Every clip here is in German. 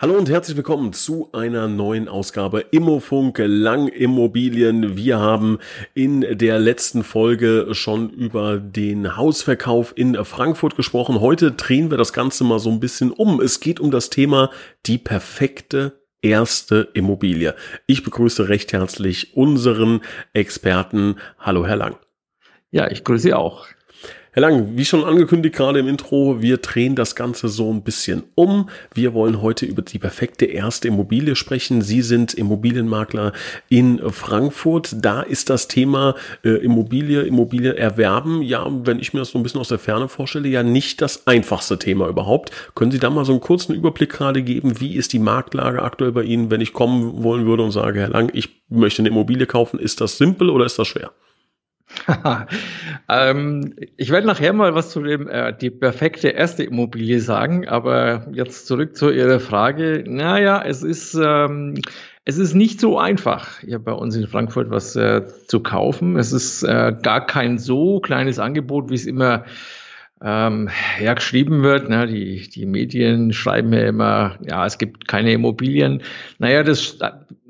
Hallo und herzlich willkommen zu einer neuen Ausgabe Immofunk Lang Immobilien. Wir haben in der letzten Folge schon über den Hausverkauf in Frankfurt gesprochen. Heute drehen wir das Ganze mal so ein bisschen um. Es geht um das Thema die perfekte erste Immobilie. Ich begrüße recht herzlich unseren Experten. Hallo, Herr Lang. Ja, ich grüße Sie auch. Herr Lang, wie schon angekündigt gerade im Intro, wir drehen das Ganze so ein bisschen um. Wir wollen heute über die perfekte erste Immobilie sprechen. Sie sind Immobilienmakler in Frankfurt. Da ist das Thema äh, Immobilie, Immobilie erwerben, ja, wenn ich mir das so ein bisschen aus der Ferne vorstelle, ja nicht das einfachste Thema überhaupt. Können Sie da mal so einen kurzen Überblick gerade geben? Wie ist die Marktlage aktuell bei Ihnen, wenn ich kommen wollen würde und sage, Herr Lang, ich möchte eine Immobilie kaufen? Ist das simpel oder ist das schwer? ähm, ich werde nachher mal was zu dem äh, die perfekte erste Immobilie sagen, aber jetzt zurück zu Ihrer Frage. Naja, es ist ähm, es ist nicht so einfach, hier bei uns in Frankfurt was äh, zu kaufen. Es ist äh, gar kein so kleines Angebot, wie es immer ähm, ja, geschrieben wird. Ne? Die, die Medien schreiben ja immer, ja, es gibt keine Immobilien. Naja, das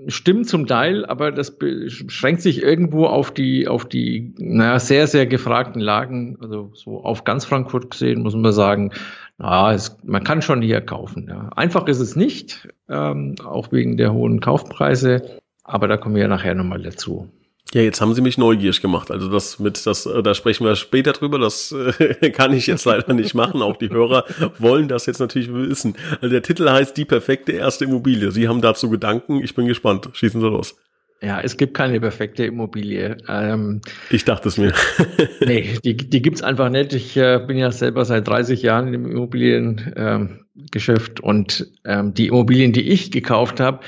stimmt zum Teil, aber das beschränkt sich irgendwo auf die, auf die naja, sehr, sehr gefragten Lagen. Also so auf ganz Frankfurt gesehen muss man sagen, na, es, man kann schon hier kaufen. Ja. Einfach ist es nicht, ähm, auch wegen der hohen Kaufpreise. Aber da kommen wir nachher nochmal dazu. Ja, jetzt haben Sie mich neugierig gemacht. Also das mit das, äh, da sprechen wir später drüber. Das äh, kann ich jetzt leider nicht machen. Auch die Hörer wollen das jetzt natürlich wissen. Also der Titel heißt Die perfekte erste Immobilie. Sie haben dazu Gedanken. Ich bin gespannt. Schießen Sie los. Ja, es gibt keine perfekte Immobilie. Ähm, ich dachte es mir. nee, die, die gibt's einfach nicht. Ich äh, bin ja selber seit 30 Jahren im Immobiliengeschäft ähm, und ähm, die Immobilien, die ich gekauft habe,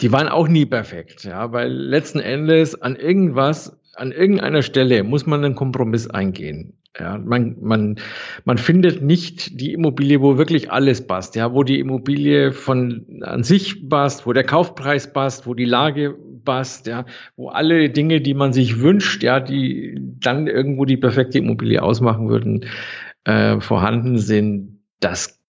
die waren auch nie perfekt, ja, weil letzten Endes an irgendwas, an irgendeiner Stelle muss man einen Kompromiss eingehen. Ja, man, man, man findet nicht die Immobilie, wo wirklich alles passt, ja, wo die Immobilie von an sich passt, wo der Kaufpreis passt, wo die Lage passt, ja, wo alle Dinge, die man sich wünscht, ja, die dann irgendwo die perfekte Immobilie ausmachen würden, äh, vorhanden sind. Das,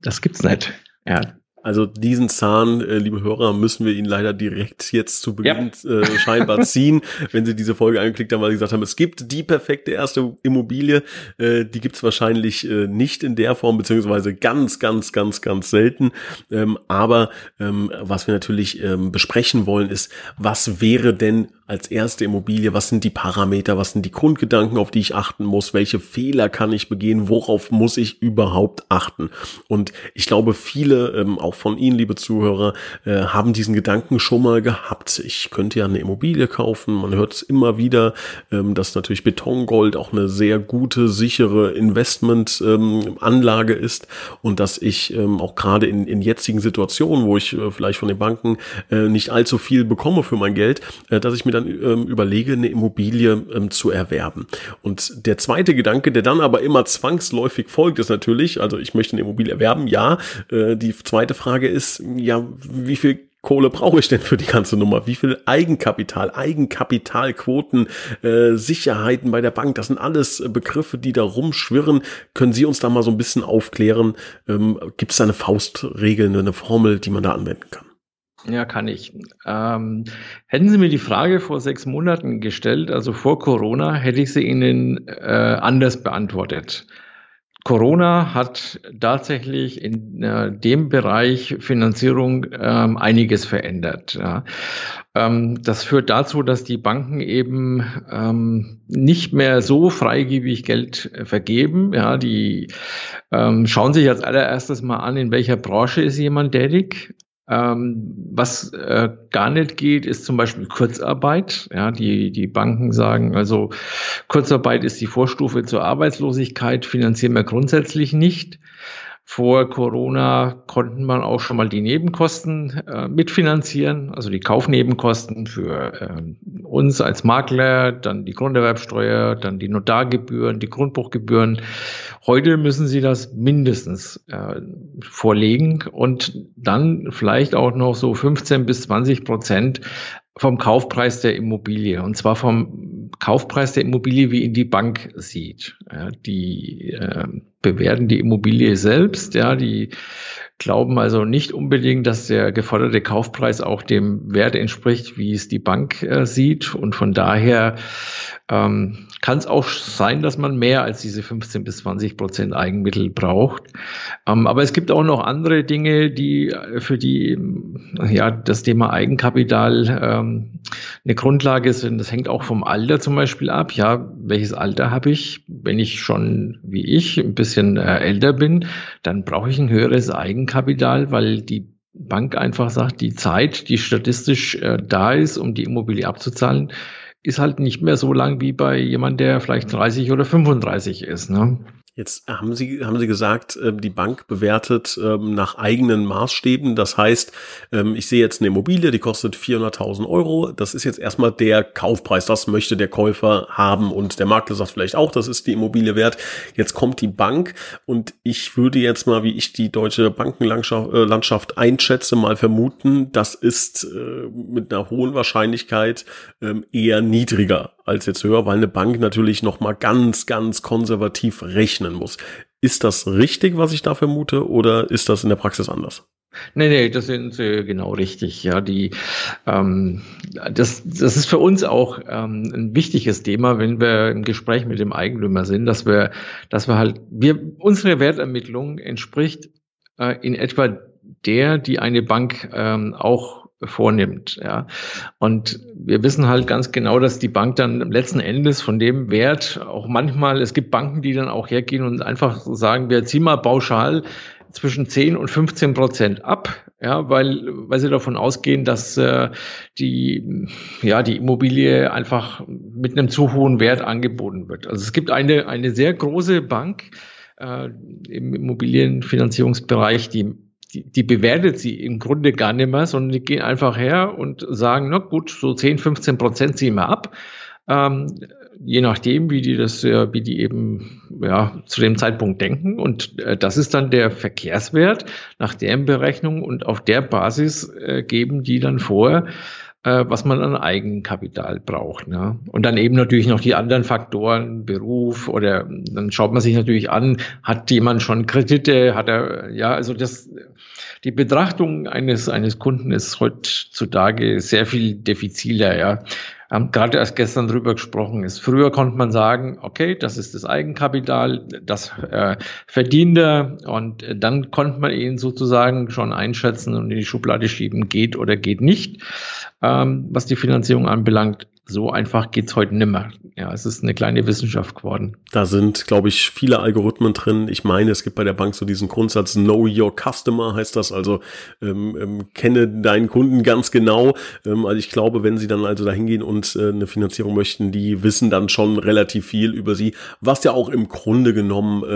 das gibt's nicht. Ja, also diesen Zahn, äh, liebe Hörer, müssen wir Ihnen leider direkt jetzt zu Beginn ja. äh, scheinbar ziehen, wenn Sie diese Folge angeklickt haben, weil Sie gesagt haben, es gibt die perfekte erste Immobilie. Äh, die gibt es wahrscheinlich äh, nicht in der Form, beziehungsweise ganz, ganz, ganz, ganz selten. Ähm, aber ähm, was wir natürlich ähm, besprechen wollen, ist, was wäre denn als erste Immobilie, was sind die Parameter, was sind die Grundgedanken, auf die ich achten muss, welche Fehler kann ich begehen, worauf muss ich überhaupt achten. Und ich glaube, viele, ähm, auch von Ihnen, liebe Zuhörer, äh, haben diesen Gedanken schon mal gehabt. Ich könnte ja eine Immobilie kaufen. Man hört es immer wieder, ähm, dass natürlich Betongold auch eine sehr gute, sichere Investmentanlage ähm, ist und dass ich ähm, auch gerade in, in jetzigen Situationen, wo ich äh, vielleicht von den Banken äh, nicht allzu viel bekomme für mein Geld, äh, dass ich mir dann ähm, überlege, eine Immobilie ähm, zu erwerben. Und der zweite Gedanke, der dann aber immer zwangsläufig folgt, ist natürlich, also ich möchte eine Immobilie erwerben, ja. Äh, die zweite Frage ist, ja, wie viel Kohle brauche ich denn für die ganze Nummer? Wie viel Eigenkapital, Eigenkapitalquoten, äh, Sicherheiten bei der Bank, das sind alles Begriffe, die da rumschwirren. Können Sie uns da mal so ein bisschen aufklären? Ähm, Gibt es da eine Faustregel, eine Formel, die man da anwenden kann? Ja, kann ich. Ähm, hätten Sie mir die Frage vor sechs Monaten gestellt, also vor Corona, hätte ich sie Ihnen äh, anders beantwortet. Corona hat tatsächlich in äh, dem Bereich Finanzierung ähm, einiges verändert. Ja. Ähm, das führt dazu, dass die Banken eben ähm, nicht mehr so freigebig Geld äh, vergeben. Ja, die ähm, schauen sich als allererstes mal an, in welcher Branche ist jemand tätig. Ähm, was äh, gar nicht geht, ist zum Beispiel Kurzarbeit. Ja, die, die Banken sagen, also Kurzarbeit ist die Vorstufe zur Arbeitslosigkeit, finanzieren wir grundsätzlich nicht. Vor Corona konnten man auch schon mal die Nebenkosten äh, mitfinanzieren, also die Kaufnebenkosten für äh, uns als Makler, dann die Grunderwerbsteuer, dann die Notargebühren, die Grundbuchgebühren. Heute müssen Sie das mindestens äh, vorlegen und dann vielleicht auch noch so 15 bis 20 Prozent vom Kaufpreis der Immobilie und zwar vom Kaufpreis der Immobilie, wie ihn die Bank sieht. Ja, die äh, bewerten die Immobilie selbst, ja, die glauben also nicht unbedingt, dass der geforderte Kaufpreis auch dem Wert entspricht, wie es die Bank äh, sieht und von daher ähm, kann es auch sein, dass man mehr als diese 15 bis 20 Prozent Eigenmittel braucht. Ähm, aber es gibt auch noch andere Dinge, die äh, für die ja das Thema Eigenkapital ähm, eine Grundlage sind. Das hängt auch vom Alter zum Beispiel ab. Ja, welches Alter habe ich? Wenn ich schon wie ich ein bisschen äh, älter bin, dann brauche ich ein höheres Eigenkapital, weil die Bank einfach sagt, die Zeit, die statistisch äh, da ist, um die Immobilie abzuzahlen, ist halt nicht mehr so lang wie bei jemand, der vielleicht 30 oder 35 ist. Ne? Jetzt haben Sie, haben Sie gesagt, ähm, die Bank bewertet ähm, nach eigenen Maßstäben. Das heißt, ähm, ich sehe jetzt eine Immobilie, die kostet 400.000 Euro. Das ist jetzt erstmal der Kaufpreis. Das möchte der Käufer haben. Und der Makler sagt vielleicht auch, das ist die Immobilie wert. Jetzt kommt die Bank und ich würde jetzt mal, wie ich die deutsche Bankenlandschaft äh, einschätze, mal vermuten, das ist äh, mit einer hohen Wahrscheinlichkeit eher niedriger als jetzt höher, weil eine Bank natürlich noch mal ganz, ganz konservativ rechnen muss. Ist das richtig, was ich da vermute, oder ist das in der Praxis anders? Nee, nee, das sind Sie genau richtig. Ja, die, ähm, das, das ist für uns auch ähm, ein wichtiges Thema, wenn wir im Gespräch mit dem Eigentümer sind, dass wir, dass wir halt, wir, unsere Wertermittlung entspricht äh, in etwa der, die eine Bank ähm, auch vornimmt. Ja. Und wir wissen halt ganz genau, dass die Bank dann letzten Endes von dem Wert auch manchmal, es gibt Banken, die dann auch hergehen und einfach sagen, wir ziehen mal pauschal zwischen 10 und 15 Prozent ab, ja, weil, weil sie davon ausgehen, dass äh, die, ja, die Immobilie einfach mit einem zu hohen Wert angeboten wird. Also es gibt eine, eine sehr große Bank äh, im Immobilienfinanzierungsbereich, die die, die bewertet sie im Grunde gar nicht mehr, sondern die gehen einfach her und sagen, na gut, so 10, 15 Prozent ziehen wir ab. Ähm, je nachdem, wie die das, äh, wie die eben ja, zu dem Zeitpunkt denken. Und äh, das ist dann der Verkehrswert nach deren Berechnung und auf der Basis äh, geben die dann vor, äh, was man an Eigenkapital braucht. Ne? Und dann eben natürlich noch die anderen Faktoren, Beruf oder dann schaut man sich natürlich an, hat jemand schon Kredite, hat er, ja, also das, die Betrachtung eines, eines Kunden ist heutzutage sehr viel diffiziler, ja. Haben gerade erst gestern drüber gesprochen ist. Früher konnte man sagen, okay, das ist das Eigenkapital, das äh, verdient er und äh, dann konnte man ihn sozusagen schon einschätzen und in die Schublade schieben, geht oder geht nicht ähm, was die Finanzierung anbelangt. So einfach geht's heute nimmer. Ja, es ist eine kleine Wissenschaft geworden. Da sind, glaube ich, viele Algorithmen drin. Ich meine, es gibt bei der Bank so diesen Grundsatz Know Your Customer, heißt das. Also ähm, ähm, kenne deinen Kunden ganz genau. Ähm, also ich glaube, wenn sie dann also da hingehen und äh, eine Finanzierung möchten, die wissen dann schon relativ viel über sie, was ja auch im Grunde genommen äh,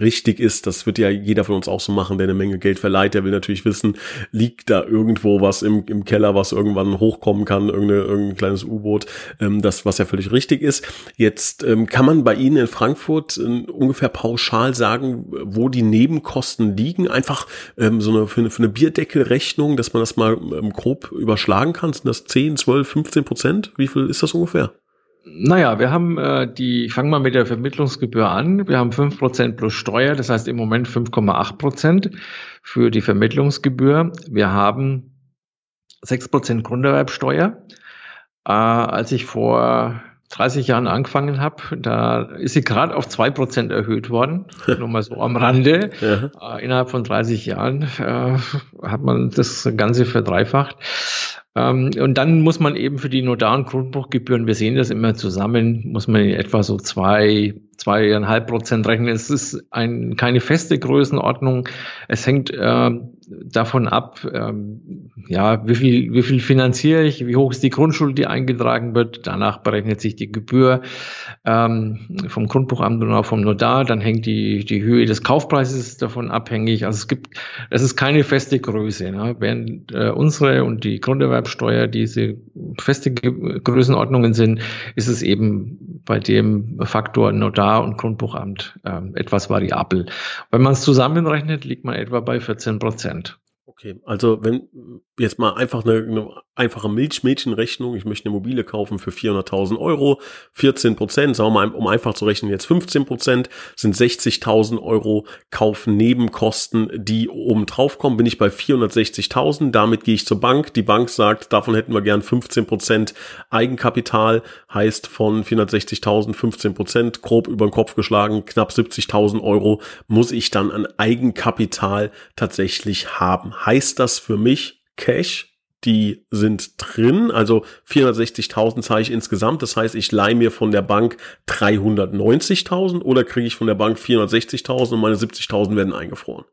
richtig ist. Das wird ja jeder von uns auch so machen, der eine Menge Geld verleiht. Der will natürlich wissen, liegt da irgendwo was im, im Keller, was irgendwann hochkommen kann, irgendein kleines U-Boot ähm, das, was ja völlig richtig ist. Jetzt ähm, kann man bei Ihnen in Frankfurt äh, ungefähr pauschal sagen, wo die Nebenkosten liegen. Einfach ähm, so eine, für eine, für eine Bierdeckelrechnung, dass man das mal ähm, grob überschlagen kann. Sind das 10, 12, 15 Prozent? Wie viel ist das ungefähr? Naja, wir haben äh, die, fangen wir mit der Vermittlungsgebühr an. Wir haben fünf Prozent plus Steuer, das heißt im Moment 5,8 Prozent für die Vermittlungsgebühr. Wir haben sechs Prozent Grunderwerbsteuer. Äh, als ich vor 30 Jahren angefangen habe, da ist sie gerade auf zwei Prozent erhöht worden. Nur mal so am Rande. Ja. Äh, innerhalb von 30 Jahren äh, hat man das Ganze verdreifacht. Ähm, und dann muss man eben für die Notar- und Grundbuchgebühren, wir sehen das immer zusammen, muss man in etwa so zwei zweieinhalb Prozent rechnen. Es ist ein, keine feste Größenordnung. Es hängt äh, davon ab, ähm, ja, wie viel, wie viel finanziere ich, wie hoch ist die Grundschuld, die eingetragen wird. Danach berechnet sich die Gebühr ähm, vom Grundbuchamt und auch vom Notar. Dann hängt die, die Höhe des Kaufpreises davon abhängig. Also es gibt, es ist keine feste Größe. Ne? Während äh, unsere und die Grunderwerbsteuer diese feste Größenordnungen sind, ist es eben bei dem Faktor Notar und Grundbuchamt äh, etwas variabel. Wenn man es zusammenrechnet, liegt man etwa bei 14 Prozent. Okay, also wenn jetzt mal einfach eine, eine einfache Milchmädchenrechnung, ich möchte eine Immobilie kaufen für 400.000 Euro, 14 Prozent, sagen wir mal, um einfach zu rechnen, jetzt 15 Prozent, sind 60.000 Euro Kaufnebenkosten, die oben drauf kommen, bin ich bei 460.000, damit gehe ich zur Bank, die Bank sagt, davon hätten wir gern 15 Prozent Eigenkapital, heißt von 460.000 15 Prozent, grob über den Kopf geschlagen, knapp 70.000 Euro muss ich dann an Eigenkapital tatsächlich haben. Heißt das für mich, Cash, die sind drin, also 460.000 zahle ich insgesamt. Das heißt, ich leihe mir von der Bank 390.000 oder kriege ich von der Bank 460.000 und meine 70.000 werden eingefroren.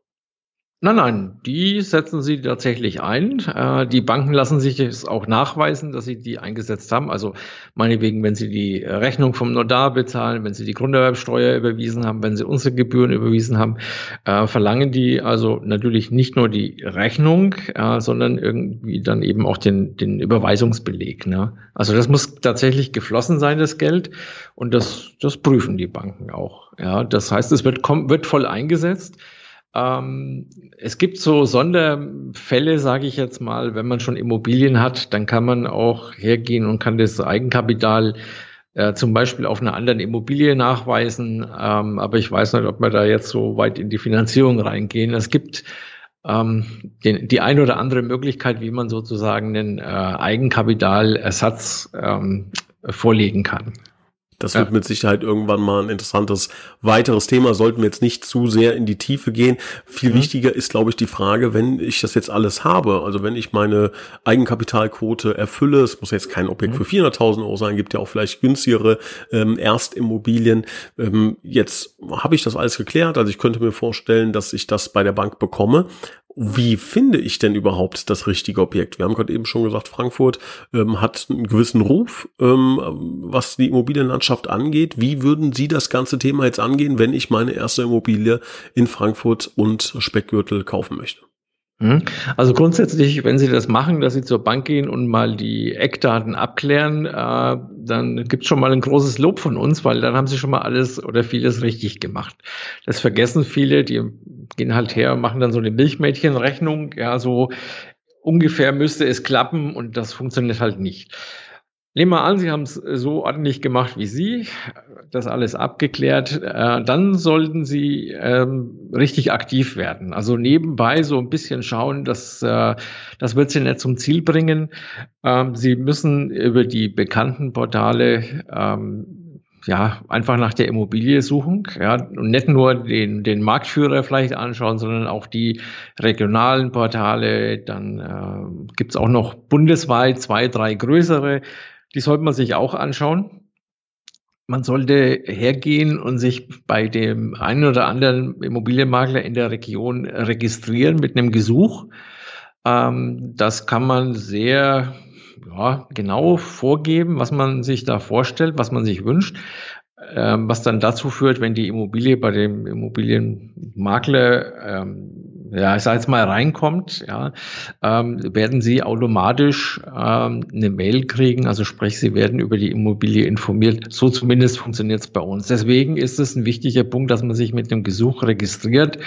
Nein, nein, die setzen sie tatsächlich ein. Äh, die Banken lassen sich es auch nachweisen, dass sie die eingesetzt haben. Also meinetwegen, wenn sie die Rechnung vom Notar bezahlen, wenn sie die Grunderwerbsteuer überwiesen haben, wenn sie unsere Gebühren überwiesen haben, äh, verlangen die also natürlich nicht nur die Rechnung, äh, sondern irgendwie dann eben auch den, den Überweisungsbeleg. Ne? Also das muss tatsächlich geflossen sein, das Geld. Und das, das prüfen die Banken auch. Ja, das heißt, es wird, wird voll eingesetzt. Ähm, es gibt so Sonderfälle, sage ich jetzt mal, wenn man schon Immobilien hat, dann kann man auch hergehen und kann das Eigenkapital äh, zum Beispiel auf einer anderen Immobilie nachweisen. Ähm, aber ich weiß nicht, ob wir da jetzt so weit in die Finanzierung reingehen. Es gibt ähm, den, die eine oder andere Möglichkeit, wie man sozusagen einen äh, Eigenkapitalersatz ähm, vorlegen kann. Das wird ja. mit Sicherheit irgendwann mal ein interessantes weiteres Thema. Sollten wir jetzt nicht zu sehr in die Tiefe gehen. Viel mhm. wichtiger ist, glaube ich, die Frage, wenn ich das jetzt alles habe, also wenn ich meine Eigenkapitalquote erfülle, es muss jetzt kein Objekt mhm. für 400.000 Euro sein, gibt ja auch vielleicht günstigere ähm, Erstimmobilien. Ähm, jetzt habe ich das alles geklärt. Also ich könnte mir vorstellen, dass ich das bei der Bank bekomme wie finde ich denn überhaupt das richtige Objekt? Wir haben gerade eben schon gesagt, Frankfurt ähm, hat einen gewissen Ruf, ähm, was die Immobilienlandschaft angeht. Wie würden Sie das ganze Thema jetzt angehen, wenn ich meine erste Immobilie in Frankfurt und Speckgürtel kaufen möchte? Mhm. Also grundsätzlich, wenn Sie das machen, dass Sie zur Bank gehen und mal die Eckdaten abklären, äh, dann gibt es schon mal ein großes Lob von uns, weil dann haben Sie schon mal alles oder vieles richtig gemacht. Das vergessen viele, die gehen halt her und machen dann so eine Milchmädchenrechnung. Ja, so ungefähr müsste es klappen und das funktioniert halt nicht. Nehmen wir an, Sie haben es so ordentlich gemacht wie Sie, das alles abgeklärt. Äh, dann sollten Sie ähm, richtig aktiv werden. Also nebenbei so ein bisschen schauen, dass äh, das wird Sie nicht zum Ziel bringen. Ähm, Sie müssen über die bekannten Portale ähm, ja, einfach nach der Immobilie suchen, ja, und nicht nur den, den Marktführer vielleicht anschauen, sondern auch die regionalen Portale. Dann äh, gibt es auch noch bundesweit zwei, drei größere die sollte man sich auch anschauen. Man sollte hergehen und sich bei dem einen oder anderen Immobilienmakler in der Region registrieren mit einem Gesuch. Ähm, das kann man sehr ja, genau vorgeben, was man sich da vorstellt, was man sich wünscht. Ähm, was dann dazu führt, wenn die Immobilie bei dem Immobilienmakler ähm, ja, ich sage jetzt mal, reinkommt, ja, ähm, werden Sie automatisch ähm, eine Mail kriegen. Also sprich, Sie werden über die Immobilie informiert. So zumindest funktioniert es bei uns. Deswegen ist es ein wichtiger Punkt, dass man sich mit dem Gesuch registriert.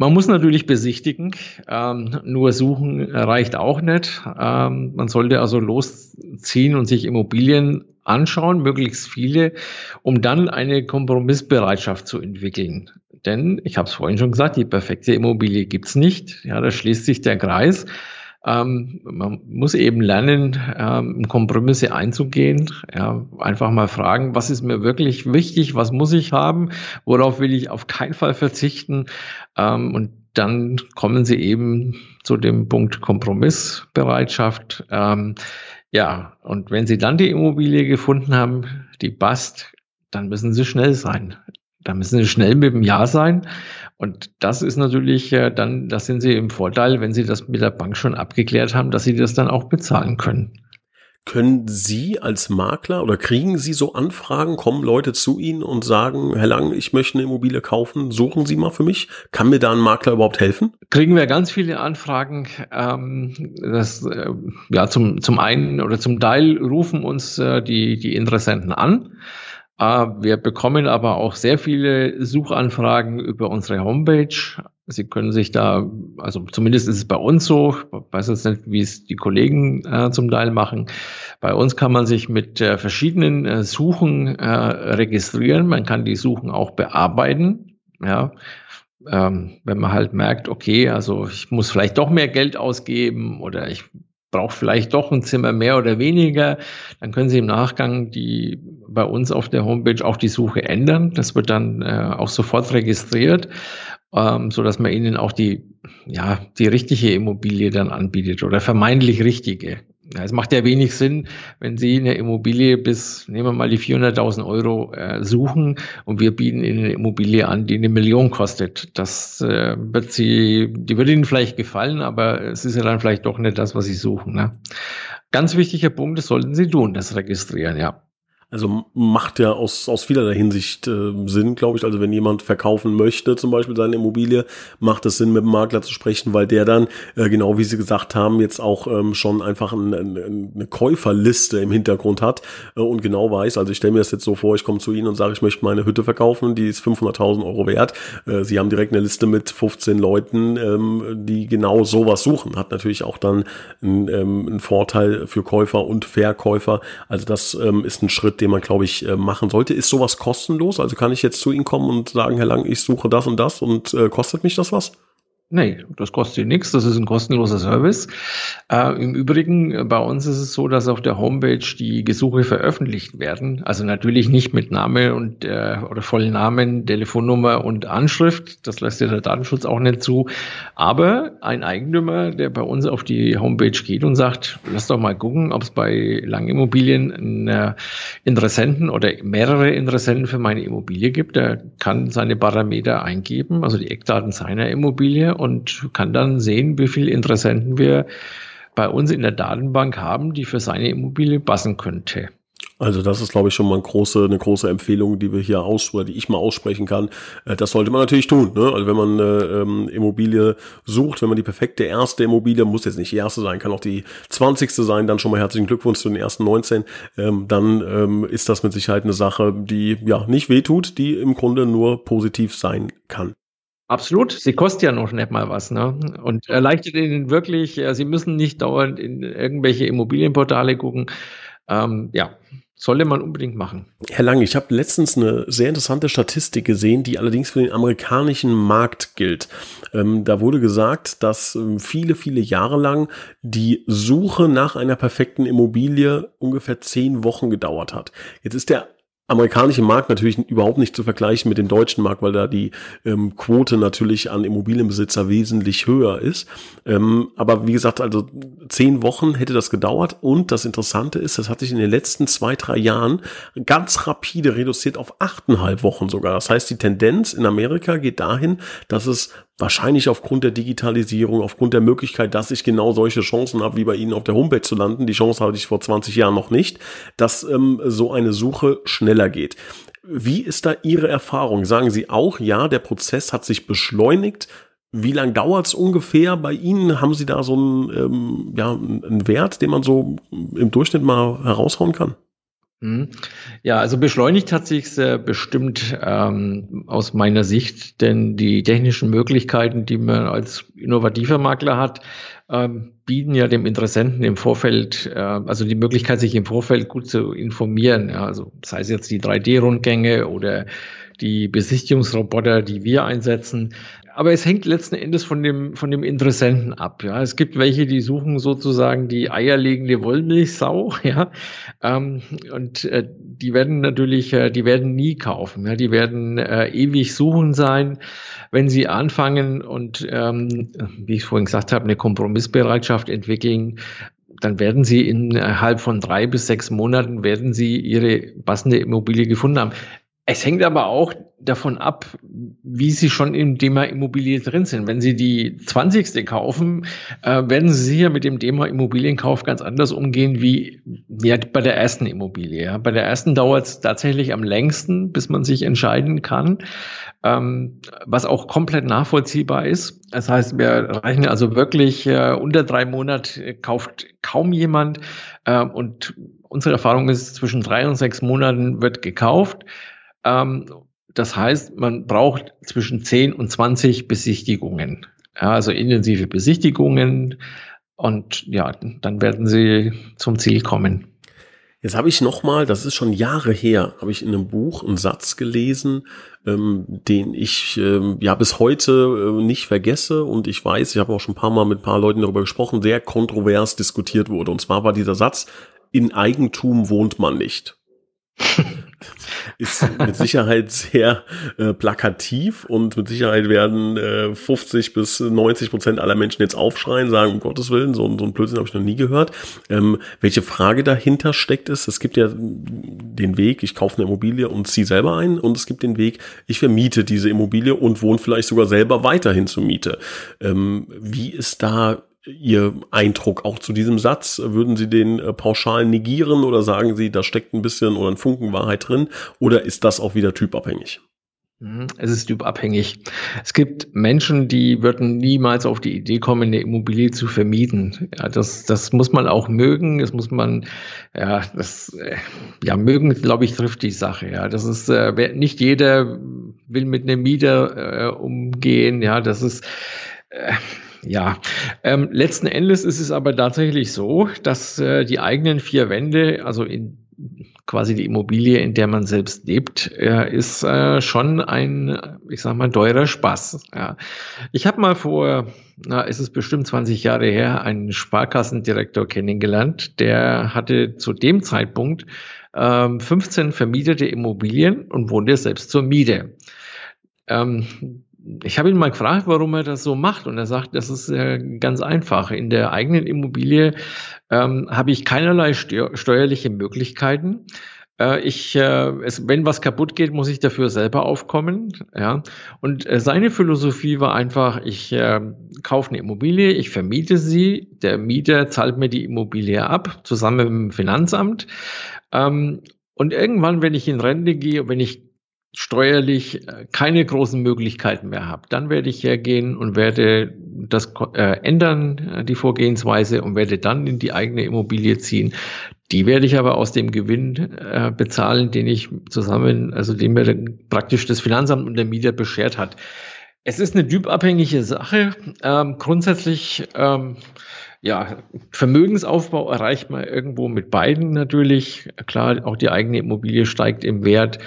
Man muss natürlich besichtigen, ähm, nur suchen reicht auch nicht. Ähm, man sollte also losziehen und sich Immobilien anschauen, möglichst viele, um dann eine Kompromissbereitschaft zu entwickeln. Denn, ich habe es vorhin schon gesagt, die perfekte Immobilie gibt's nicht. Ja, da schließt sich der Kreis. Ähm, man muss eben lernen, ähm, Kompromisse einzugehen. Ja, einfach mal fragen, was ist mir wirklich wichtig, was muss ich haben, worauf will ich auf keinen Fall verzichten. Ähm, und dann kommen sie eben zu dem Punkt Kompromissbereitschaft. Ja, und wenn sie dann die Immobilie gefunden haben, die passt, dann müssen sie schnell sein. Da müssen sie schnell mit dem Ja sein. Und das ist natürlich äh, dann, das sind sie im Vorteil, wenn sie das mit der Bank schon abgeklärt haben, dass sie das dann auch bezahlen können. Können Sie als Makler oder kriegen Sie so Anfragen, kommen Leute zu Ihnen und sagen, Herr Lang, ich möchte eine Immobilie kaufen, suchen Sie mal für mich? Kann mir da ein Makler überhaupt helfen? Kriegen wir ganz viele Anfragen. Ähm, das, äh, ja, zum, zum einen oder zum Teil rufen uns äh, die, die Interessenten an äh, wir bekommen aber auch sehr viele Suchanfragen über unsere Homepage. Sie können sich da, also zumindest ist es bei uns so, ich weiß jetzt nicht, wie es die Kollegen äh, zum Teil machen. Bei uns kann man sich mit äh, verschiedenen äh, Suchen äh, registrieren. Man kann die Suchen auch bearbeiten. Ja, ähm, wenn man halt merkt, okay, also ich muss vielleicht doch mehr Geld ausgeben oder ich braucht vielleicht doch ein Zimmer mehr oder weniger, dann können Sie im Nachgang die bei uns auf der Homepage auch die Suche ändern. Das wird dann äh, auch sofort registriert, ähm, so dass man Ihnen auch die ja die richtige Immobilie dann anbietet oder vermeintlich richtige. Ja, es macht ja wenig Sinn, wenn Sie eine Immobilie bis, nehmen wir mal die 400.000 Euro äh, suchen und wir bieten Ihnen eine Immobilie an, die eine Million kostet. Das äh, wird Sie, die wird Ihnen vielleicht gefallen, aber es ist ja dann vielleicht doch nicht das, was Sie suchen. Ne? Ganz wichtiger Punkt, das sollten Sie tun, das registrieren, ja. Also macht ja aus, aus vielerlei Hinsicht äh, Sinn, glaube ich. Also wenn jemand verkaufen möchte, zum Beispiel seine Immobilie, macht es Sinn, mit dem Makler zu sprechen, weil der dann, äh, genau wie Sie gesagt haben, jetzt auch ähm, schon einfach ein, ein, eine Käuferliste im Hintergrund hat äh, und genau weiß, also ich stelle mir das jetzt so vor, ich komme zu Ihnen und sage, ich möchte meine Hütte verkaufen, die ist 500.000 Euro wert. Äh, Sie haben direkt eine Liste mit 15 Leuten, ähm, die genau sowas suchen. Hat natürlich auch dann einen, ähm, einen Vorteil für Käufer und Verkäufer. Also das ähm, ist ein Schritt, den man, glaube ich, äh, machen sollte. Ist sowas kostenlos? Also kann ich jetzt zu Ihnen kommen und sagen, Herr Lang, ich suche das und das und äh, kostet mich das was? Nee, das kostet Sie nichts. Das ist ein kostenloser Service. Äh, Im Übrigen, äh, bei uns ist es so, dass auf der Homepage die Gesuche veröffentlicht werden. Also natürlich nicht mit Name und äh, oder vollen Namen, Telefonnummer und Anschrift. Das lässt ja der Datenschutz auch nicht zu. Aber ein Eigentümer, der bei uns auf die Homepage geht und sagt, lass doch mal gucken, ob es bei Langimmobilien einen äh, Interessenten oder mehrere Interessenten für meine Immobilie gibt, der kann seine Parameter eingeben, also die Eckdaten seiner Immobilie und kann dann sehen, wie viele Interessenten wir bei uns in der Datenbank haben, die für seine Immobilie passen könnte. Also das ist, glaube ich, schon mal eine große, eine große Empfehlung, die wir hier aus, oder die ich mal aussprechen kann. Äh, das sollte man natürlich tun. Ne? Also wenn man eine ähm, Immobilie sucht, wenn man die perfekte erste Immobilie, muss jetzt nicht die erste sein, kann auch die zwanzigste sein, dann schon mal herzlichen Glückwunsch zu den ersten 19. Ähm, dann ähm, ist das mit Sicherheit eine Sache, die ja nicht wehtut, die im Grunde nur positiv sein kann. Absolut, sie kostet ja noch nicht mal was, ne? Und erleichtert ihnen wirklich, ja, sie müssen nicht dauernd in irgendwelche Immobilienportale gucken. Ähm, ja, sollte man unbedingt machen. Herr Lange, ich habe letztens eine sehr interessante Statistik gesehen, die allerdings für den amerikanischen Markt gilt. Ähm, da wurde gesagt, dass ähm, viele, viele Jahre lang die Suche nach einer perfekten Immobilie ungefähr zehn Wochen gedauert hat. Jetzt ist der amerikanische Markt natürlich überhaupt nicht zu vergleichen mit dem deutschen Markt, weil da die ähm, Quote natürlich an Immobilienbesitzer wesentlich höher ist. Ähm, aber wie gesagt, also zehn Wochen hätte das gedauert und das Interessante ist, das hat sich in den letzten zwei, drei Jahren ganz rapide reduziert auf achteinhalb Wochen sogar. Das heißt, die Tendenz in Amerika geht dahin, dass es wahrscheinlich aufgrund der Digitalisierung, aufgrund der Möglichkeit, dass ich genau solche Chancen habe, wie bei Ihnen auf der Homepage zu landen, die Chance hatte ich vor 20 Jahren noch nicht, dass ähm, so eine Suche schneller geht. Wie ist da Ihre Erfahrung? Sagen Sie auch, ja, der Prozess hat sich beschleunigt. Wie lang dauert es ungefähr bei Ihnen? Haben Sie da so einen, ähm, ja, einen Wert, den man so im Durchschnitt mal heraushauen kann? Mhm. Ja, also beschleunigt hat sich äh, bestimmt ähm, aus meiner Sicht, denn die technischen Möglichkeiten, die man als innovativer Makler hat, ähm, bieten ja dem Interessenten im Vorfeld, äh, also die Möglichkeit, sich im Vorfeld gut zu informieren. Ja, also sei es jetzt die 3D-Rundgänge oder die Besichtigungsroboter, die wir einsetzen, aber es hängt letzten Endes von dem, von dem Interessenten ab. Ja, es gibt welche, die suchen sozusagen die eierlegende Wollmilchsau, ja, ähm, und äh, die werden natürlich, äh, die werden nie kaufen. Ja, die werden äh, ewig suchen sein, wenn sie anfangen und, ähm, wie ich vorhin gesagt habe, eine Kompromissbereitschaft entwickeln dann werden Sie innerhalb von drei bis sechs Monaten werden Sie Ihre passende Immobilie gefunden haben. Es hängt aber auch davon ab, wie Sie schon im Thema Immobilie drin sind. Wenn Sie die 20. kaufen, äh, werden Sie sicher mit dem Thema Immobilienkauf ganz anders umgehen wie ja, bei der ersten Immobilie. Ja. Bei der ersten dauert es tatsächlich am längsten, bis man sich entscheiden kann, ähm, was auch komplett nachvollziehbar ist. Das heißt, wir reichen also wirklich äh, unter drei Monate kauft kaum jemand äh, und unsere Erfahrung ist, zwischen drei und sechs Monaten wird gekauft. Ähm, das heißt, man braucht zwischen 10 und 20 Besichtigungen. Also intensive Besichtigungen und ja, dann werden sie zum Ziel kommen. Jetzt habe ich noch mal, das ist schon Jahre her, habe ich in einem Buch einen Satz gelesen, ähm, den ich ähm, ja bis heute äh, nicht vergesse und ich weiß, ich habe auch schon ein paar Mal mit ein paar Leuten darüber gesprochen, sehr kontrovers diskutiert wurde. Und zwar war dieser Satz: In Eigentum wohnt man nicht. ist mit Sicherheit sehr äh, plakativ und mit Sicherheit werden äh, 50 bis 90 Prozent aller Menschen jetzt aufschreien, sagen, um Gottes Willen, so, so ein Blödsinn habe ich noch nie gehört. Ähm, welche Frage dahinter steckt ist, es gibt ja den Weg, ich kaufe eine Immobilie und ziehe selber ein und es gibt den Weg, ich vermiete diese Immobilie und wohne vielleicht sogar selber weiterhin zur Miete. Ähm, wie ist da Ihr Eindruck auch zu diesem Satz? Würden Sie den äh, pauschal negieren oder sagen Sie, da steckt ein bisschen oder ein Funken Wahrheit drin? Oder ist das auch wieder typabhängig? Mhm, es ist typabhängig. Es gibt Menschen, die würden niemals auf die Idee kommen, eine Immobilie zu vermieten. Ja, das, das muss man auch mögen. Das muss man, ja, das, äh, ja, mögen, glaube ich, trifft die Sache. Ja, das ist, äh, nicht jeder will mit einem Mieter äh, umgehen. Ja, das ist, äh, ja, ähm, letzten Endes ist es aber tatsächlich so, dass äh, die eigenen vier Wände, also in quasi die Immobilie, in der man selbst lebt, äh, ist äh, schon ein, ich sag mal, teurer Spaß. Ja. Ich habe mal vor, na, ist es bestimmt 20 Jahre her, einen Sparkassendirektor kennengelernt, der hatte zu dem Zeitpunkt ähm, 15 vermietete Immobilien und wohnte selbst zur Miete. Ähm, ich habe ihn mal gefragt, warum er das so macht. Und er sagt, das ist äh, ganz einfach. In der eigenen Immobilie ähm, habe ich keinerlei steu steuerliche Möglichkeiten. Äh, ich, äh, es, wenn was kaputt geht, muss ich dafür selber aufkommen. Ja. Und äh, seine Philosophie war einfach, ich äh, kaufe eine Immobilie, ich vermiete sie, der Mieter zahlt mir die Immobilie ab, zusammen mit dem Finanzamt. Ähm, und irgendwann, wenn ich in Rente gehe, wenn ich steuerlich äh, keine großen Möglichkeiten mehr habe, dann werde ich hergehen und werde das äh, ändern, äh, die Vorgehensweise, und werde dann in die eigene Immobilie ziehen. Die werde ich aber aus dem Gewinn äh, bezahlen, den ich zusammen, also den mir praktisch das Finanzamt und der Mieter beschert hat. Es ist eine typabhängige Sache. Ähm, grundsätzlich ähm, ja, Vermögensaufbau erreicht man irgendwo mit beiden natürlich. Klar, auch die eigene Immobilie steigt im Wert.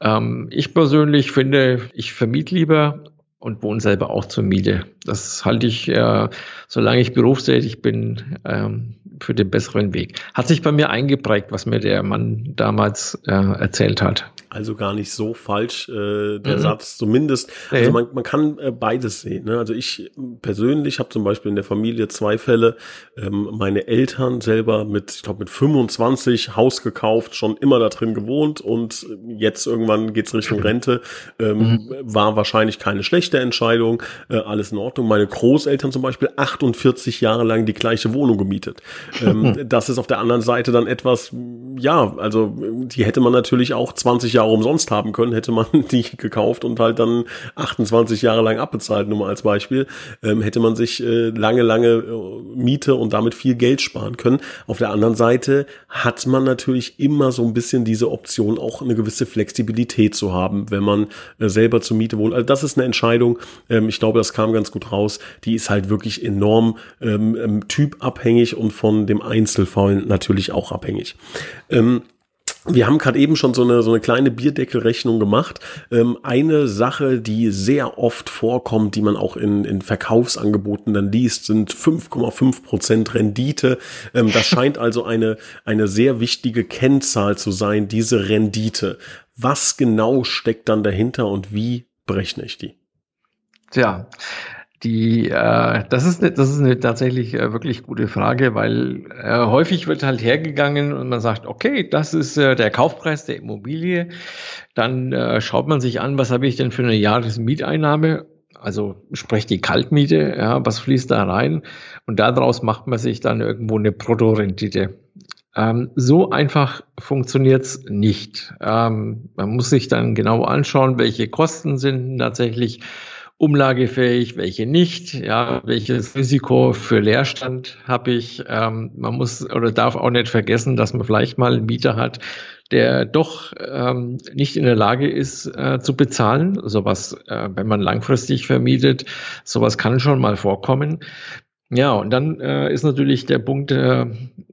Ähm, ich persönlich finde, ich vermiete lieber und wohne selber auch zur Miete. Das halte ich, äh, solange ich berufstätig bin, ähm, für den besseren Weg. Hat sich bei mir eingeprägt, was mir der Mann damals äh, erzählt hat. Also gar nicht so falsch, äh, der mhm. Satz zumindest. Also man, man kann äh, beides sehen. Ne? Also ich persönlich habe zum Beispiel in der Familie zwei Fälle. Ähm, meine Eltern selber mit, ich glaube mit 25 Haus gekauft, schon immer da drin gewohnt und jetzt irgendwann geht's Richtung mhm. Rente. Ähm, mhm. War wahrscheinlich keine schlechte Entscheidung, äh, alles in Ordnung. Meine Großeltern zum Beispiel 48 Jahre lang die gleiche Wohnung gemietet. Ähm, das ist auf der anderen Seite dann etwas, ja, also die hätte man natürlich auch 20 Jahre Jahre umsonst haben können, hätte man die gekauft und halt dann 28 Jahre lang abbezahlt, nur mal als Beispiel, ähm, hätte man sich äh, lange, lange äh, Miete und damit viel Geld sparen können. Auf der anderen Seite hat man natürlich immer so ein bisschen diese Option, auch eine gewisse Flexibilität zu haben, wenn man äh, selber zur Miete wohnt. Also das ist eine Entscheidung, ähm, ich glaube, das kam ganz gut raus, die ist halt wirklich enorm ähm, ähm typabhängig und von dem Einzelfall natürlich auch abhängig. Ähm, wir haben gerade eben schon so eine, so eine kleine Bierdeckelrechnung gemacht. Ähm, eine Sache, die sehr oft vorkommt, die man auch in, in Verkaufsangeboten dann liest, sind 5,5 Prozent Rendite. Ähm, das scheint also eine, eine sehr wichtige Kennzahl zu sein, diese Rendite. Was genau steckt dann dahinter und wie berechne ich die? Tja, Die, äh, das ist eine, das ist eine tatsächlich äh, wirklich gute Frage, weil äh, häufig wird halt hergegangen und man sagt, okay, das ist äh, der Kaufpreis der Immobilie. Dann äh, schaut man sich an, was habe ich denn für eine Jahresmieteinnahme? Also sprich die Kaltmiete, ja, was fließt da rein? Und daraus macht man sich dann irgendwo eine Bruttorendite. Ähm, so einfach funktioniert's nicht. Ähm, man muss sich dann genau anschauen, welche Kosten sind tatsächlich umlagefähig, welche nicht, ja, welches Risiko für Leerstand habe ich. Ähm, man muss oder darf auch nicht vergessen, dass man vielleicht mal einen Mieter hat, der doch ähm, nicht in der Lage ist äh, zu bezahlen. Sowas, äh, wenn man langfristig vermietet, sowas kann schon mal vorkommen. Ja, und dann äh, ist natürlich der Punkt äh,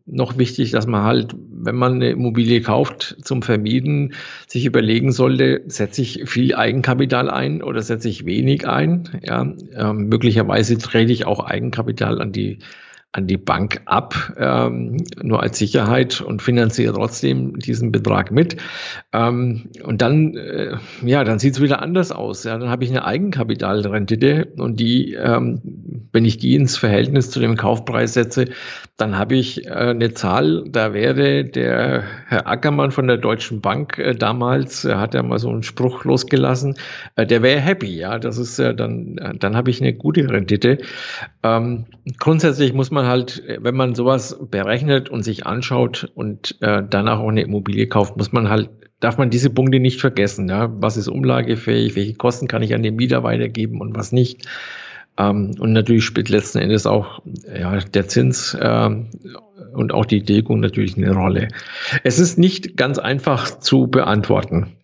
noch wichtig, dass man halt, wenn man eine Immobilie kauft zum Vermieten, sich überlegen sollte, setze ich viel Eigenkapital ein oder setze ich wenig ein? Ja, ähm, möglicherweise trete ich auch Eigenkapital an die an die Bank ab, ähm, nur als Sicherheit und finanziere trotzdem diesen Betrag mit. Ähm, und dann, äh, ja, dann sieht es wieder anders aus. Ja, dann habe ich eine Eigenkapitalrendite und die, ähm, wenn ich die ins Verhältnis zu dem Kaufpreis setze, dann habe ich äh, eine Zahl, da wäre der Herr Ackermann von der Deutschen Bank äh, damals, er hat ja mal so einen Spruch losgelassen, äh, der wäre happy, ja, das ist ja dann, äh, dann habe ich eine gute Rendite. Ähm, grundsätzlich muss man halt, wenn man sowas berechnet und sich anschaut und äh, danach auch eine Immobilie kauft, muss man halt, darf man diese Punkte nicht vergessen. Ja? Was ist umlagefähig, welche Kosten kann ich an den Mieter weitergeben und was nicht. Ähm, und natürlich spielt letzten Endes auch ja, der Zins äh, und auch die Deckung natürlich eine Rolle. Es ist nicht ganz einfach zu beantworten.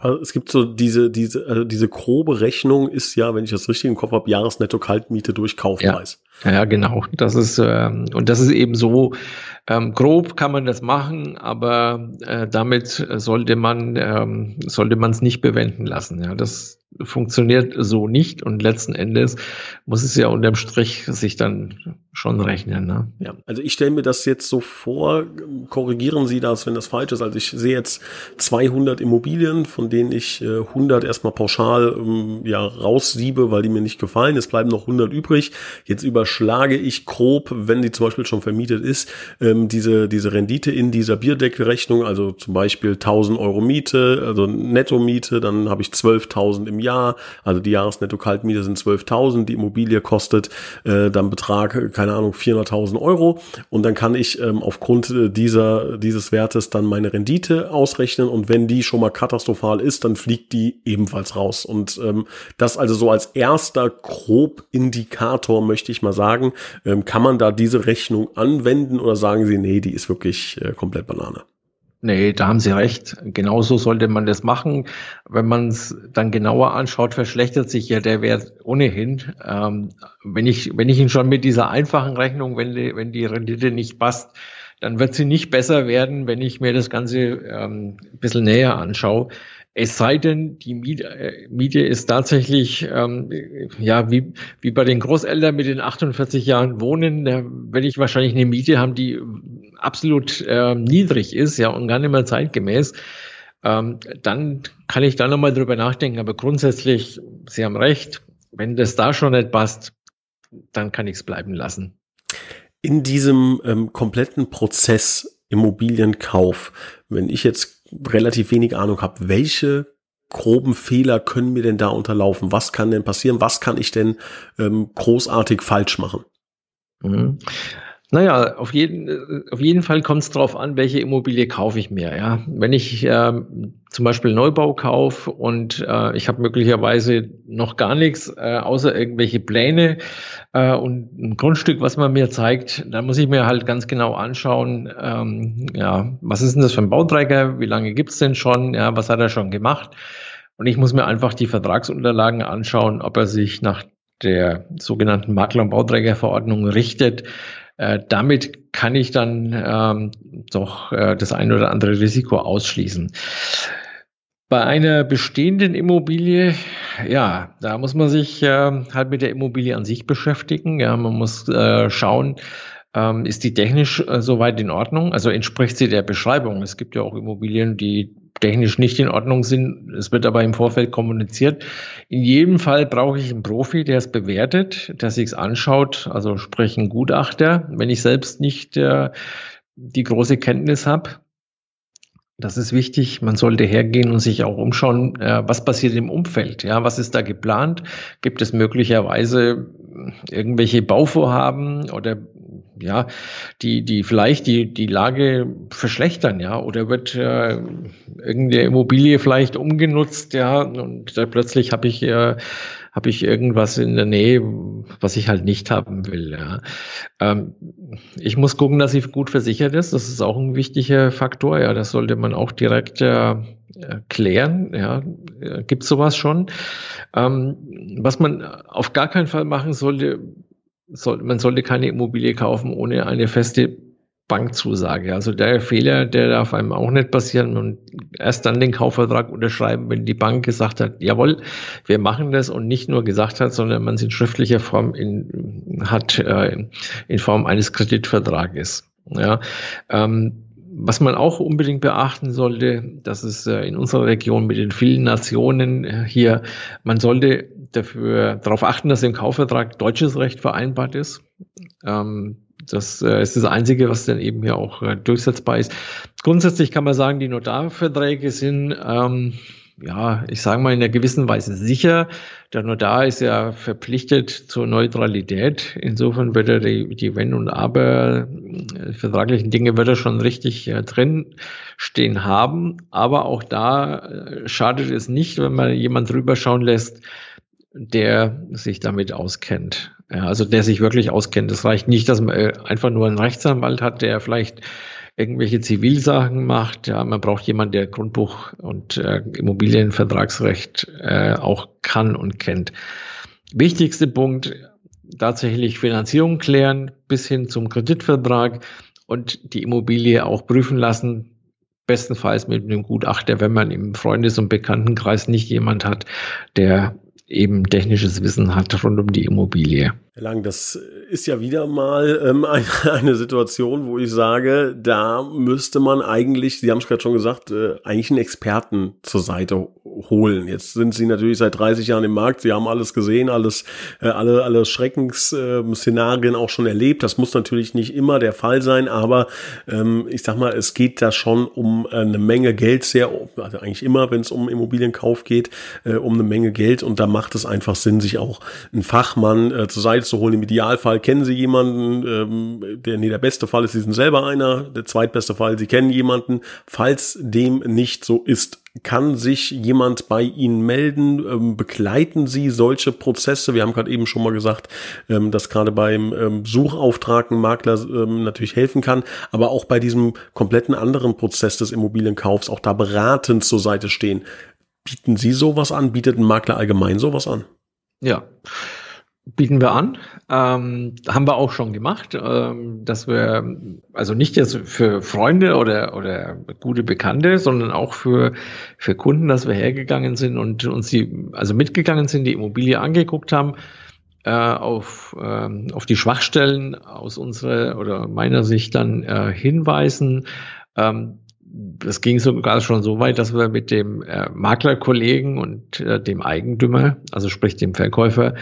Aber es gibt so diese, diese, also diese grobe Rechnung ist ja, wenn ich das richtig im Kopf habe, Jahresnetto Kaltmiete durch Kaufpreis. Ja, ja genau. Das ist, ähm, und das ist eben so, ähm, grob kann man das machen, aber äh, damit sollte man ähm, sollte man es nicht bewenden lassen. Ja, das funktioniert so nicht und letzten Endes muss es ja unterm Strich sich dann schon rechnen. Ne? Ja, also ich stelle mir das jetzt so vor, korrigieren Sie das, wenn das falsch ist. Also ich sehe jetzt 200 Immobilien, von denen ich äh, 100 erstmal pauschal ähm, ja raussiebe, weil die mir nicht gefallen. Es bleiben noch 100 übrig. Jetzt überschlage ich grob, wenn die zum Beispiel schon vermietet ist, ähm, diese, diese Rendite in dieser Bierdeckelrechnung, also zum Beispiel 1000 Euro Miete, also Netto-Miete, dann habe ich 12.000 im Jahr, also die Jahresnetto-Kaltmiete sind 12.000, die Immobilie kostet äh, dann Betrag, keine Ahnung, 400.000 Euro und dann kann ich ähm, aufgrund äh, dieser, dieses Wertes dann meine Rendite ausrechnen und wenn die schon mal katastrophal ist, dann fliegt die ebenfalls raus und ähm, das also so als erster grob Indikator möchte ich mal sagen, ähm, kann man da diese Rechnung anwenden oder sagen Sie, nee, die ist wirklich äh, komplett Banane? Nee, da haben Sie recht. Genauso sollte man das machen. Wenn man es dann genauer anschaut, verschlechtert sich ja der Wert ohnehin. Ähm, wenn ich, wenn ich ihn schon mit dieser einfachen Rechnung, wenn die, wenn die Rendite nicht passt, dann wird sie nicht besser werden, wenn ich mir das Ganze ähm, ein bisschen näher anschaue. Es sei denn, die Miete, äh, ist tatsächlich, ähm, ja, wie, wie bei den Großeltern mit den 48 Jahren wohnen, da werde ich wahrscheinlich eine Miete haben, die absolut äh, niedrig ist, ja, und gar nicht mehr zeitgemäß. Ähm, dann kann ich da nochmal drüber nachdenken. Aber grundsätzlich, Sie haben recht, wenn das da schon nicht passt, dann kann ich es bleiben lassen. In diesem ähm, kompletten Prozess Immobilienkauf, wenn ich jetzt relativ wenig Ahnung habe, welche groben Fehler können mir denn da unterlaufen? Was kann denn passieren? Was kann ich denn ähm, großartig falsch machen? Mhm. Naja, auf jeden, auf jeden Fall kommt es darauf an, welche Immobilie kaufe ich mir. Ja? Wenn ich äh, zum Beispiel Neubau kaufe und äh, ich habe möglicherweise noch gar nichts äh, außer irgendwelche Pläne äh, und ein Grundstück, was man mir zeigt, dann muss ich mir halt ganz genau anschauen, ähm, ja, was ist denn das für ein Bauträger, wie lange gibt's denn schon, ja, was hat er schon gemacht? Und ich muss mir einfach die Vertragsunterlagen anschauen, ob er sich nach der sogenannten Makler- und Bauträgerverordnung richtet. Äh, damit kann ich dann ähm, doch äh, das ein oder andere Risiko ausschließen. Bei einer bestehenden Immobilie, ja, da muss man sich äh, halt mit der Immobilie an sich beschäftigen. Ja, man muss äh, schauen, ähm, ist die technisch äh, soweit in Ordnung? Also entspricht sie der Beschreibung? Es gibt ja auch Immobilien, die technisch nicht in Ordnung sind. Es wird aber im Vorfeld kommuniziert. In jedem Fall brauche ich einen Profi, der es bewertet, der sich es anschaut, also sprich ein Gutachter. Wenn ich selbst nicht äh, die große Kenntnis habe, das ist wichtig. Man sollte hergehen und sich auch umschauen, äh, was passiert im Umfeld. Ja, was ist da geplant? Gibt es möglicherweise irgendwelche Bauvorhaben oder ja, die, die vielleicht die, die Lage verschlechtern, ja, oder wird äh, irgendeine Immobilie vielleicht umgenutzt, ja, und da plötzlich habe ich äh, habe ich irgendwas in der Nähe, was ich halt nicht haben will. Ja. Ähm, ich muss gucken, dass sie gut versichert ist. Das ist auch ein wichtiger Faktor. Ja, das sollte man auch direkt äh, klären. Ja, gibt sowas schon. Ähm, was man auf gar keinen Fall machen sollte, soll, man sollte keine Immobilie kaufen ohne eine feste Bankzusage. Also der Fehler, der darf einem auch nicht passieren und erst dann den Kaufvertrag unterschreiben, wenn die Bank gesagt hat, jawohl, wir machen das und nicht nur gesagt hat, sondern man es in schriftlicher Form in, hat, äh, in Form eines Kreditvertrages. Ja, ähm, was man auch unbedingt beachten sollte, das ist äh, in unserer Region mit den vielen Nationen äh, hier, man sollte dafür darauf achten, dass im Kaufvertrag deutsches Recht vereinbart ist. Ähm, das äh, ist das Einzige, was dann eben hier auch äh, durchsetzbar ist. Grundsätzlich kann man sagen, die Notarverträge sind, ähm, ja, ich sage mal in einer gewissen Weise sicher. Der Notar ist ja verpflichtet zur Neutralität. Insofern wird er die, die Wenn und Aber äh, vertraglichen Dinge wird er schon richtig äh, drin stehen haben. Aber auch da äh, schadet es nicht, wenn man jemand drüber schauen lässt, der sich damit auskennt. Ja, also der sich wirklich auskennt. Es reicht nicht, dass man äh, einfach nur einen Rechtsanwalt hat, der vielleicht irgendwelche Zivilsachen macht. Ja, man braucht jemanden, der Grundbuch und äh, Immobilienvertragsrecht äh, auch kann und kennt. Wichtigster Punkt, tatsächlich Finanzierung klären bis hin zum Kreditvertrag und die Immobilie auch prüfen lassen, bestenfalls mit einem Gutachter, wenn man im Freundes- und Bekanntenkreis nicht jemand hat, der eben technisches Wissen hat rund um die Immobilie. Herr Lang, das ist ja wieder mal ähm, eine, eine, Situation, wo ich sage, da müsste man eigentlich, Sie haben es gerade schon gesagt, äh, eigentlich einen Experten zur Seite holen. Jetzt sind Sie natürlich seit 30 Jahren im Markt, Sie haben alles gesehen, alles, äh, alle, alle Schreckensszenarien auch schon erlebt. Das muss natürlich nicht immer der Fall sein, aber ähm, ich sag mal, es geht da schon um äh, eine Menge Geld, sehr, also eigentlich immer, wenn es um Immobilienkauf geht, äh, um eine Menge Geld und da macht es einfach Sinn, sich auch einen Fachmann äh, zur Seite zu holen. Im Idealfall kennen Sie jemanden, ähm, der, nee, der beste Fall ist, Sie sind selber einer, der zweitbeste Fall, Sie kennen jemanden. Falls dem nicht so ist, kann sich jemand bei Ihnen melden? Ähm, begleiten Sie solche Prozesse? Wir haben gerade eben schon mal gesagt, ähm, dass gerade beim ähm, Suchauftrag ein Makler ähm, natürlich helfen kann, aber auch bei diesem kompletten anderen Prozess des Immobilienkaufs auch da beratend zur Seite stehen. Bieten Sie sowas an? Bietet ein Makler allgemein sowas an? Ja bieten wir an. Ähm, haben wir auch schon gemacht, ähm, dass wir, also nicht jetzt für Freunde oder, oder gute Bekannte, sondern auch für, für Kunden, dass wir hergegangen sind und uns die, also mitgegangen sind, die Immobilie angeguckt haben, äh, auf, äh, auf die Schwachstellen aus unserer oder meiner Sicht dann äh, hinweisen. Ähm, das ging sogar schon so weit, dass wir mit dem äh, Maklerkollegen und äh, dem Eigentümer, also sprich dem Verkäufer,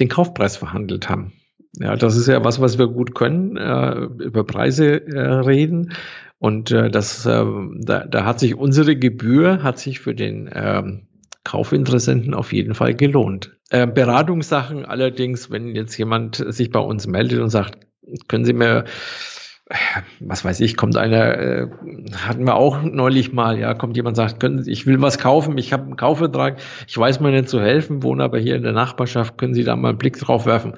den Kaufpreis verhandelt haben. Ja, das ist ja was, was wir gut können, äh, über Preise äh, reden. Und äh, das, äh, da, da hat sich unsere Gebühr, hat sich für den ähm, Kaufinteressenten auf jeden Fall gelohnt. Äh, Beratungssachen allerdings, wenn jetzt jemand sich bei uns meldet und sagt, können Sie mir was weiß ich, kommt einer, äh, hatten wir auch neulich mal, ja, kommt jemand sagt, können, ich will was kaufen, ich habe einen Kaufvertrag, ich weiß mir nicht zu helfen, wohne aber hier in der Nachbarschaft, können Sie da mal einen Blick drauf werfen?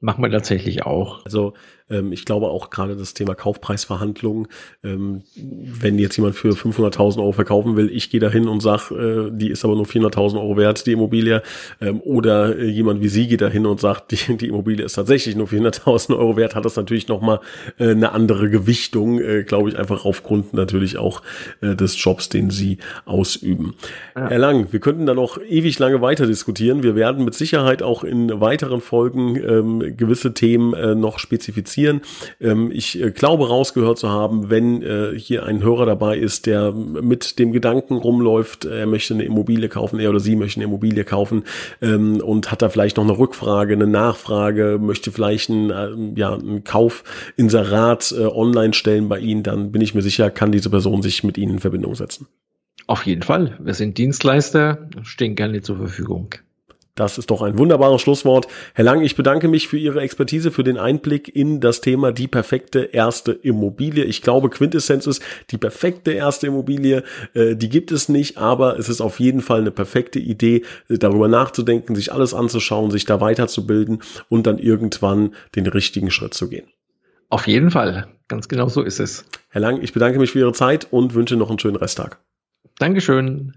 Machen wir tatsächlich auch. Also ähm, ich glaube auch gerade das Thema Kaufpreisverhandlungen, ähm, wenn jetzt jemand für 500.000 Euro verkaufen will, ich gehe da hin und sage, äh, die ist aber nur 400.000 Euro wert, die Immobilie, ähm, oder äh, jemand wie Sie geht da hin und sagt, die, die Immobilie ist tatsächlich nur 400.000 Euro wert, hat das natürlich nochmal äh, eine andere Gewichtung, äh, glaube ich, einfach aufgrund natürlich auch äh, des Jobs, den Sie ausüben. Ja. Herr Lang, wir könnten da noch ewig lange weiter diskutieren. Wir werden mit Sicherheit auch in weiteren Folgen ähm, gewisse Themen äh, noch spezifizieren investieren. Ähm, ich äh, glaube rausgehört zu haben, wenn äh, hier ein Hörer dabei ist, der mit dem Gedanken rumläuft, er möchte eine Immobilie kaufen, er oder sie möchte eine Immobilie kaufen ähm, und hat da vielleicht noch eine Rückfrage, eine Nachfrage, möchte vielleicht ein, äh, ja, ein Kaufinserat äh, online stellen bei Ihnen, dann bin ich mir sicher, kann diese Person sich mit Ihnen in Verbindung setzen. Auf jeden Fall. Wir sind Dienstleister, stehen gerne zur Verfügung. Das ist doch ein wunderbares Schlusswort. Herr Lang, ich bedanke mich für Ihre Expertise, für den Einblick in das Thema die perfekte erste Immobilie. Ich glaube, Quintessenz ist, die perfekte erste Immobilie, äh, die gibt es nicht, aber es ist auf jeden Fall eine perfekte Idee, äh, darüber nachzudenken, sich alles anzuschauen, sich da weiterzubilden und dann irgendwann den richtigen Schritt zu gehen. Auf jeden Fall. Ganz genau so ist es. Herr Lang, ich bedanke mich für Ihre Zeit und wünsche noch einen schönen Resttag. Dankeschön.